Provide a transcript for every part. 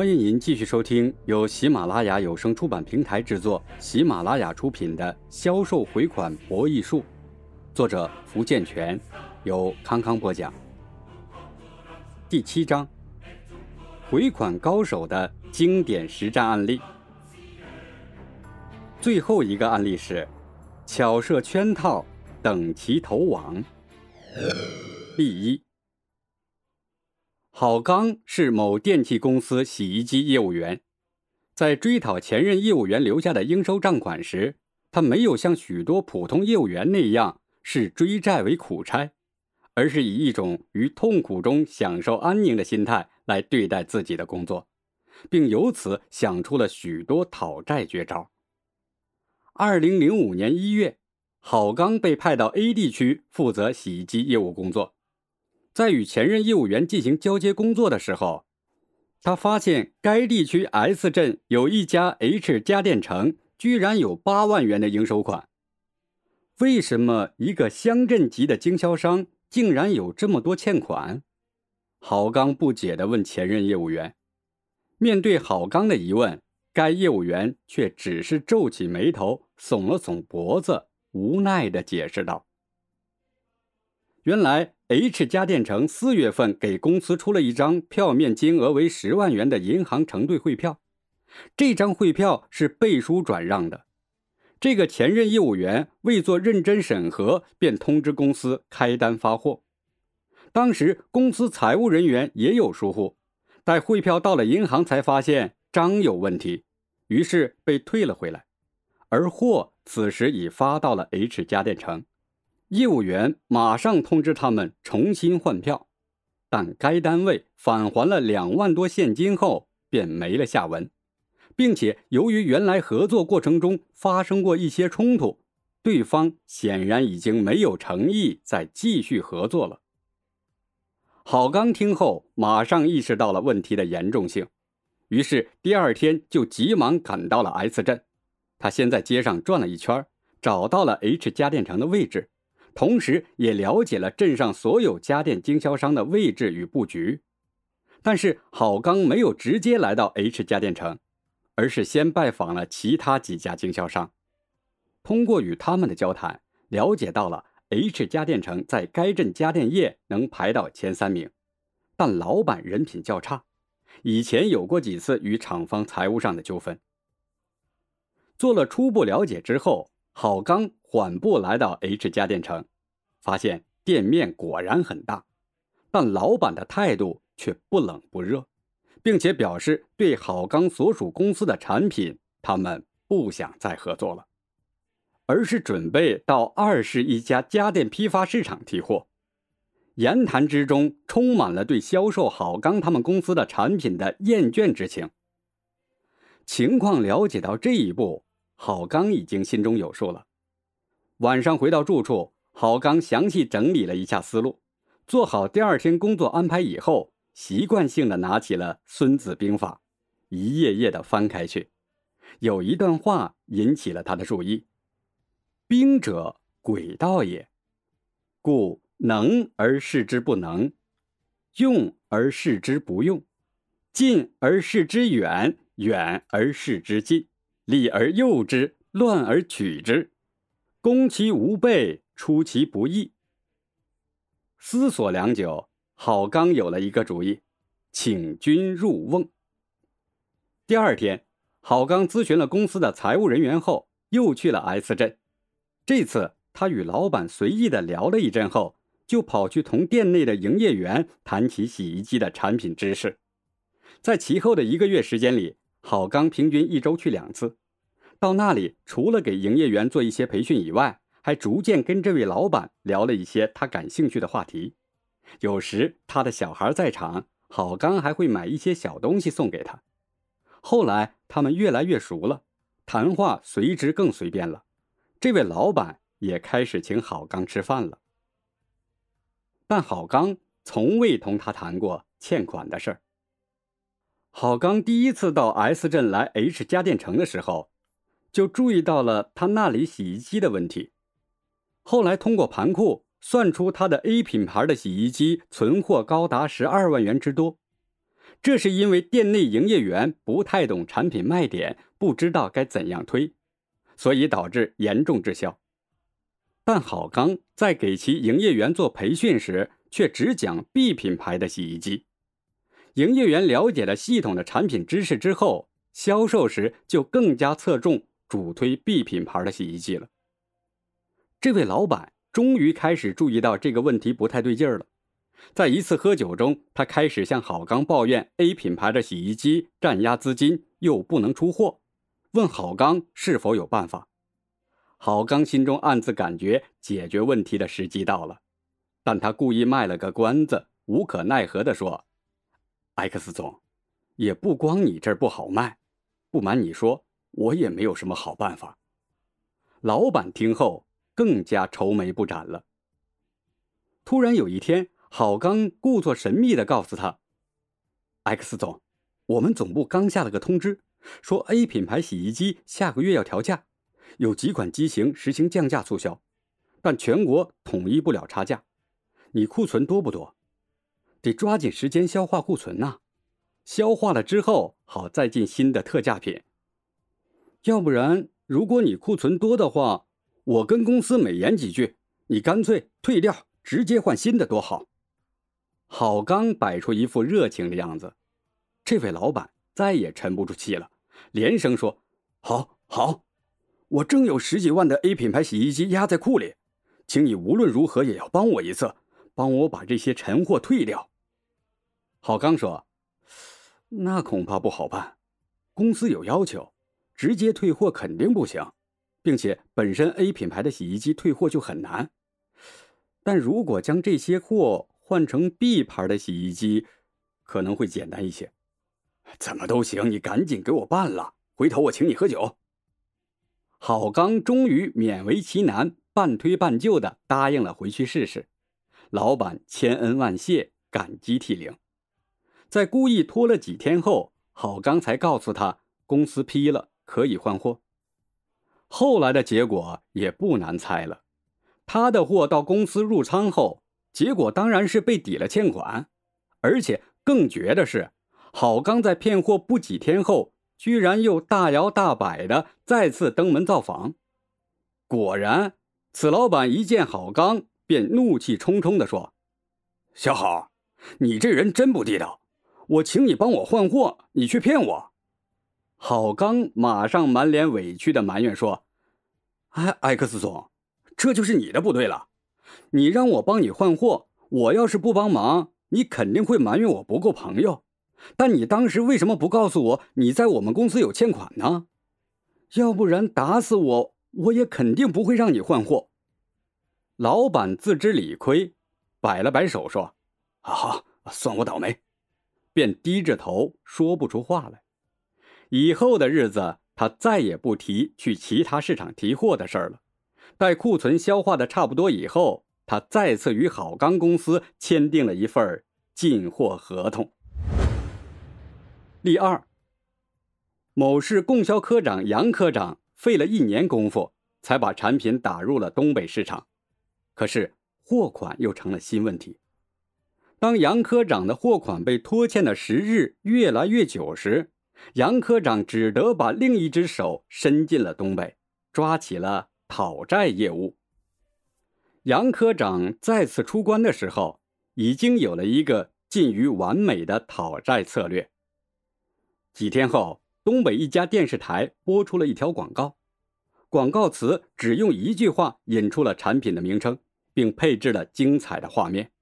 欢迎您继续收听由喜马拉雅有声出版平台制作、喜马拉雅出品的《销售回款博弈术》，作者福建泉，由康康播讲。第七章：回款高手的经典实战案例。最后一个案例是：巧设圈套，等其投网。例一。郝刚是某电器公司洗衣机业务员，在追讨前任业务员留下的应收账款时，他没有像许多普通业务员那样视追债为苦差，而是以一种于痛苦中享受安宁的心态来对待自己的工作，并由此想出了许多讨债绝招。二零零五年一月，郝刚被派到 A 地区负责洗衣机业务工作。在与前任业务员进行交接工作的时候，他发现该地区 S 镇有一家 H 家电城居然有八万元的应收款。为什么一个乡镇级的经销商竟然有这么多欠款？郝刚不解地问前任业务员。面对郝刚的疑问，该业务员却只是皱起眉头，耸了耸脖子，无奈地解释道：“原来。” H 家电城四月份给公司出了一张票面金额为十万元的银行承兑汇票，这张汇票是背书转让的。这个前任业务员未做认真审核，便通知公司开单发货。当时公司财务人员也有疏忽，待汇票到了银行才发现章有问题，于是被退了回来。而货此时已发到了 H 家电城。业务员马上通知他们重新换票，但该单位返还了两万多现金后便没了下文，并且由于原来合作过程中发生过一些冲突，对方显然已经没有诚意再继续合作了。郝刚听后马上意识到了问题的严重性，于是第二天就急忙赶到了 S 镇。他先在街上转了一圈，找到了 H 家电城的位置。同时，也了解了镇上所有家电经销商的位置与布局。但是，郝刚没有直接来到 H 家电城，而是先拜访了其他几家经销商。通过与他们的交谈，了解到了 H 家电城在该镇家电业能排到前三名，但老板人品较差，以前有过几次与厂方财务上的纠纷。做了初步了解之后，郝刚。缓步来到 H 家电城，发现店面果然很大，但老板的态度却不冷不热，并且表示对郝刚所属公司的产品，他们不想再合作了，而是准备到二市一家家电批发市场提货。言谈之中充满了对销售郝刚他们公司的产品的厌倦之情。情况了解到这一步，郝刚已经心中有数了。晚上回到住处，郝刚详细整理了一下思路，做好第二天工作安排以后，习惯性的拿起了《孙子兵法》，一页页的翻开去。有一段话引起了他的注意：“兵者，诡道也，故能而示之不能，用而示之不用，近而示之远，远而示之近，利而诱之，乱而取之。”攻其无备，出其不意。思索良久，郝刚有了一个主意，请君入瓮。第二天，郝刚咨询了公司的财务人员后，又去了 S 镇。这次，他与老板随意的聊了一阵后，就跑去同店内的营业员谈起洗衣机的产品知识。在其后的一个月时间里，郝刚平均一周去两次。到那里，除了给营业员做一些培训以外，还逐渐跟这位老板聊了一些他感兴趣的话题。有时他的小孩在场，郝刚还会买一些小东西送给他。后来他们越来越熟了，谈话随之更随便了。这位老板也开始请郝刚吃饭了。但郝刚从未同他谈过欠款的事儿。郝刚第一次到 S 镇来 H 家电城的时候。就注意到了他那里洗衣机的问题，后来通过盘库算出他的 A 品牌的洗衣机存货高达十二万元之多，这是因为店内营业员不太懂产品卖点，不知道该怎样推，所以导致严重滞销。但郝刚在给其营业员做培训时，却只讲 B 品牌的洗衣机。营业员了解了系统的产品知识之后，销售时就更加侧重主推 B 品牌的洗衣机了。这位老板终于开始注意到这个问题不太对劲儿了。在一次喝酒中，他开始向郝刚抱怨 A 品牌的洗衣机占压资金，又不能出货，问郝刚是否有办法。郝刚心中暗自感觉解决问题的时机到了，但他故意卖了个关子，无可奈何地说：“X 总，也不光你这儿不好卖，不瞒你说，我也没有什么好办法。”老板听后更加愁眉不展了。突然有一天，郝刚故作神秘的告诉他：“X 总，我们总部刚下了个通知，说 A 品牌洗衣机下个月要调价。”有几款机型实行降价促销，但全国统一不了差价。你库存多不多？得抓紧时间消化库存呐，消化了之后好再进新的特价品。要不然，如果你库存多的话，我跟公司美言几句，你干脆退掉，直接换新的多好。郝刚摆出一副热情的样子，这位老板再也沉不住气了，连声说：“好，好。”我正有十几万的 A 品牌洗衣机压在库里，请你无论如何也要帮我一次，帮我把这些陈货退掉。郝刚说：“那恐怕不好办，公司有要求，直接退货肯定不行，并且本身 A 品牌的洗衣机退货就很难。但如果将这些货换成 B 牌的洗衣机，可能会简单一些。怎么都行，你赶紧给我办了，回头我请你喝酒。”郝刚终于勉为其难，半推半就的答应了回去试试。老板千恩万谢，感激涕零。在故意拖了几天后，郝刚才告诉他公司批了，可以换货。后来的结果也不难猜了，他的货到公司入仓后，结果当然是被抵了欠款，而且更绝的是，郝刚在骗货不几天后。居然又大摇大摆的再次登门造访，果然，此老板一见郝刚便怒气冲冲的说：“小郝，你这人真不地道！我请你帮我换货，你却骗我。”郝刚马上满脸委屈的埋怨说：“哎，X 总，这就是你的不对了。你让我帮你换货，我要是不帮忙，你肯定会埋怨我不够朋友。”但你当时为什么不告诉我你在我们公司有欠款呢？要不然打死我我也肯定不会让你换货。老板自知理亏，摆了摆手说：“好，算我倒霉。”便低着头说不出话来。以后的日子，他再也不提去其他市场提货的事儿了。待库存消化的差不多以后，他再次与好钢公司签订了一份进货合同。例二，某市供销科长杨科长费了一年功夫，才把产品打入了东北市场，可是货款又成了新问题。当杨科长的货款被拖欠的时日越来越久时，杨科长只得把另一只手伸进了东北，抓起了讨债业务。杨科长再次出关的时候，已经有了一个近于完美的讨债策略。几天后，东北一家电视台播出了一条广告，广告词只用一句话引出了产品的名称，并配置了精彩的画面。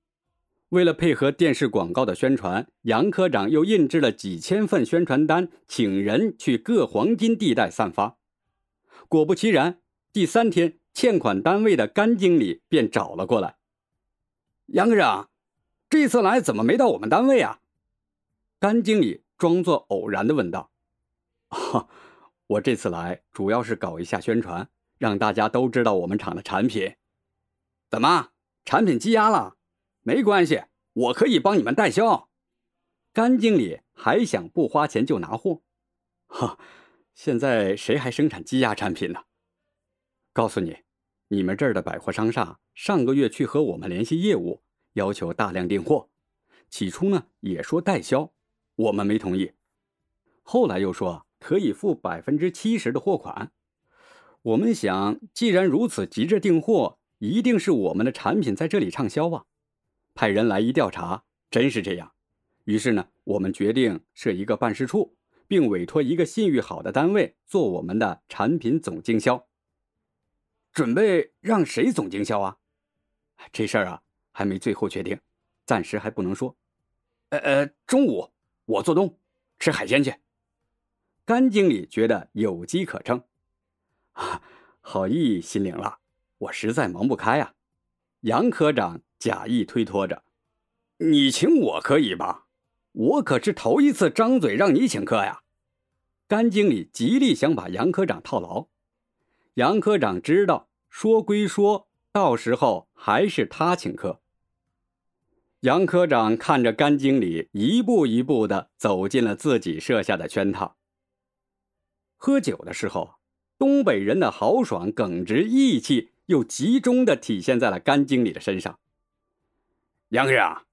为了配合电视广告的宣传，杨科长又印制了几千份宣传单，请人去各黄金地带散发。果不其然，第三天，欠款单位的甘经理便找了过来：“杨科长，这次来怎么没到我们单位啊？”甘经理。装作偶然的问道：“，我这次来主要是搞一下宣传，让大家都知道我们厂的产品。怎么，产品积压了？没关系，我可以帮你们代销。”甘经理还想不花钱就拿货？哈，现在谁还生产积压产品呢？告诉你，你们这儿的百货商厦上个月去和我们联系业务，要求大量订货。起初呢，也说代销。我们没同意。后来又说可以付百分之七十的货款。我们想，既然如此急着订货，一定是我们的产品在这里畅销啊！派人来一调查，真是这样。于是呢，我们决定设一个办事处，并委托一个信誉好的单位做我们的产品总经销。准备让谁总经销啊？这事儿啊，还没最后确定，暂时还不能说。呃呃，中午我做东，吃海鲜去。甘经理觉得有机可乘。啊，好意心领了，我实在忙不开啊。杨科长假意推脱着：“你请我可以吧？我可是头一次张嘴让你请客呀。”甘经理极力想把杨科长套牢。杨科长知道，说归说，到时候还是他请客。杨科长看着甘经理一步一步的走进了自己设下的圈套。喝酒的时候。东北人的豪爽、耿直、义气，又集中的体现在了甘经理的身上。杨科长，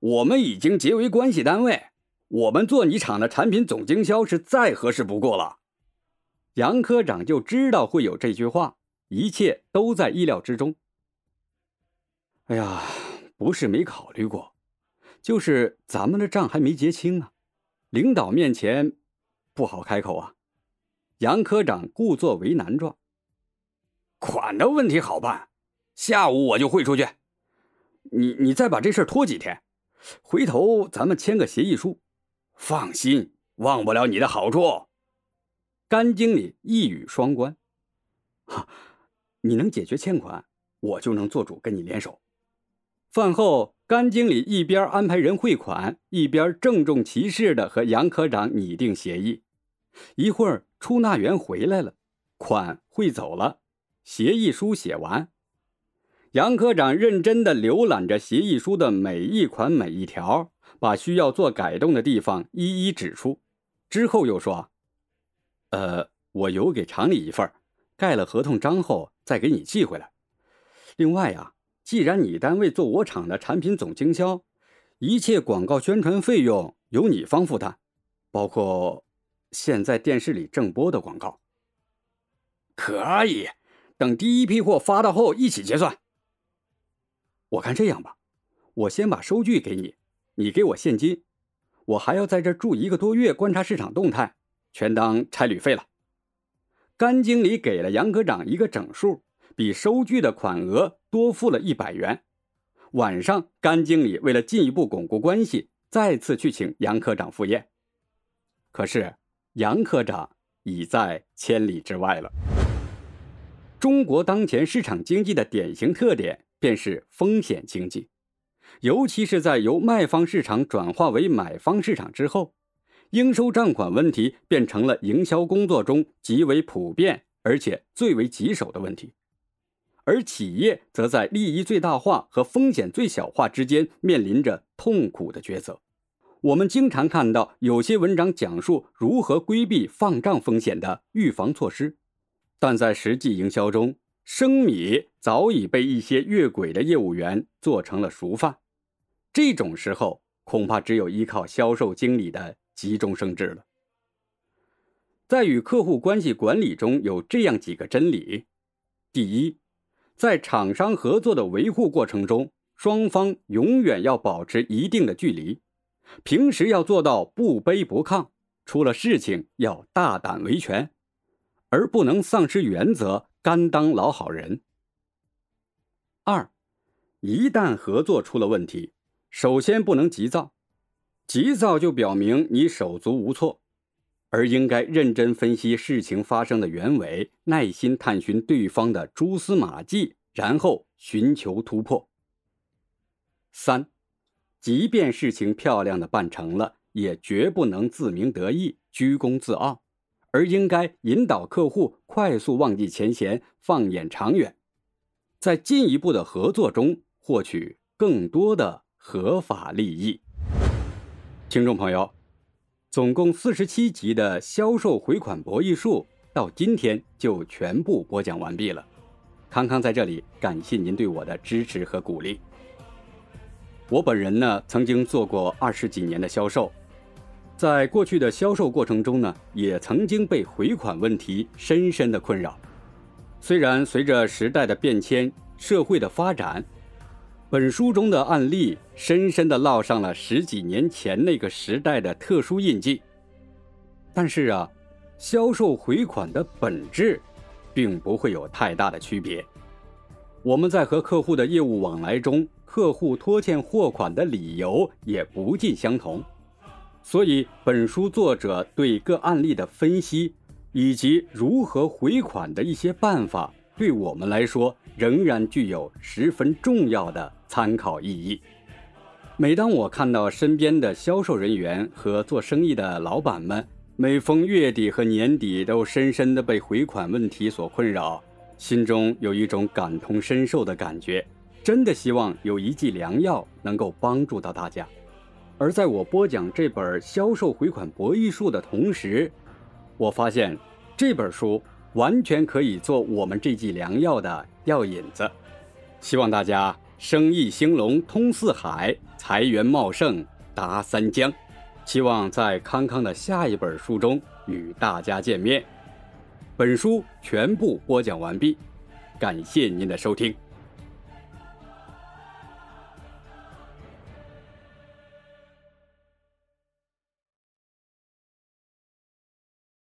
我们已经结为关系单位，我们做你厂的产品总经销是再合适不过了。杨科长就知道会有这句话，一切都在意料之中。哎呀，不是没考虑过，就是咱们的账还没结清啊，领导面前不好开口啊。杨科长故作为难状。款的问题好办，下午我就汇出去。你你再把这事拖几天，回头咱们签个协议书。放心，忘不了你的好处。甘经理一语双关。哈，你能解决欠款，我就能做主跟你联手。饭后，甘经理一边安排人汇款，一边郑重其事的和杨科长拟定协议。一会儿。出纳员回来了，款汇走了，协议书写完。杨科长认真的浏览着协议书的每一款每一条，把需要做改动的地方一一指出。之后又说：“呃，我邮给厂里一份，盖了合同章后再给你寄回来。另外呀，既然你单位做我厂的产品总经销，一切广告宣传费用由你方负担，包括……”现在电视里正播的广告，可以等第一批货发到后一起结算。我看这样吧，我先把收据给你，你给我现金，我还要在这住一个多月，观察市场动态，全当差旅费了。甘经理给了杨科长一个整数，比收据的款额多付了一百元。晚上，甘经理为了进一步巩固关系，再次去请杨科长赴宴，可是。杨科长已在千里之外了。中国当前市场经济的典型特点便是风险经济，尤其是在由卖方市场转化为买方市场之后，应收账款问题变成了营销工作中极为普遍而且最为棘手的问题，而企业则在利益最大化和风险最小化之间面临着痛苦的抉择。我们经常看到有些文章讲述如何规避放账风险的预防措施，但在实际营销中，生米早已被一些越轨的业务员做成了熟饭。这种时候，恐怕只有依靠销售经理的急中生智了。在与客户关系管理中有这样几个真理：第一，在厂商合作的维护过程中，双方永远要保持一定的距离。平时要做到不卑不亢，出了事情要大胆维权，而不能丧失原则，甘当老好人。二，一旦合作出了问题，首先不能急躁，急躁就表明你手足无措，而应该认真分析事情发生的原委，耐心探寻对方的蛛丝马迹，然后寻求突破。三。即便事情漂亮的办成了，也绝不能自鸣得意、居功自傲，而应该引导客户快速忘记前嫌，放眼长远，在进一步的合作中获取更多的合法利益。听众朋友，总共四十七集的销售回款博弈术到今天就全部播讲完毕了。康康在这里感谢您对我的支持和鼓励。我本人呢，曾经做过二十几年的销售，在过去的销售过程中呢，也曾经被回款问题深深的困扰。虽然随着时代的变迁、社会的发展，本书中的案例深深的烙上了十几年前那个时代的特殊印记，但是啊，销售回款的本质，并不会有太大的区别。我们在和客户的业务往来中，客户拖欠货款的理由也不尽相同，所以本书作者对各案例的分析以及如何回款的一些办法，对我们来说仍然具有十分重要的参考意义。每当我看到身边的销售人员和做生意的老板们，每逢月底和年底都深深的被回款问题所困扰。心中有一种感同身受的感觉，真的希望有一剂良药能够帮助到大家。而在我播讲这本《销售回款博弈术》的同时，我发现这本书完全可以做我们这剂良药的药引子。希望大家生意兴隆通四海，财源茂盛达三江。希望在康康的下一本书中与大家见面。本书全部播讲完毕，感谢您的收听。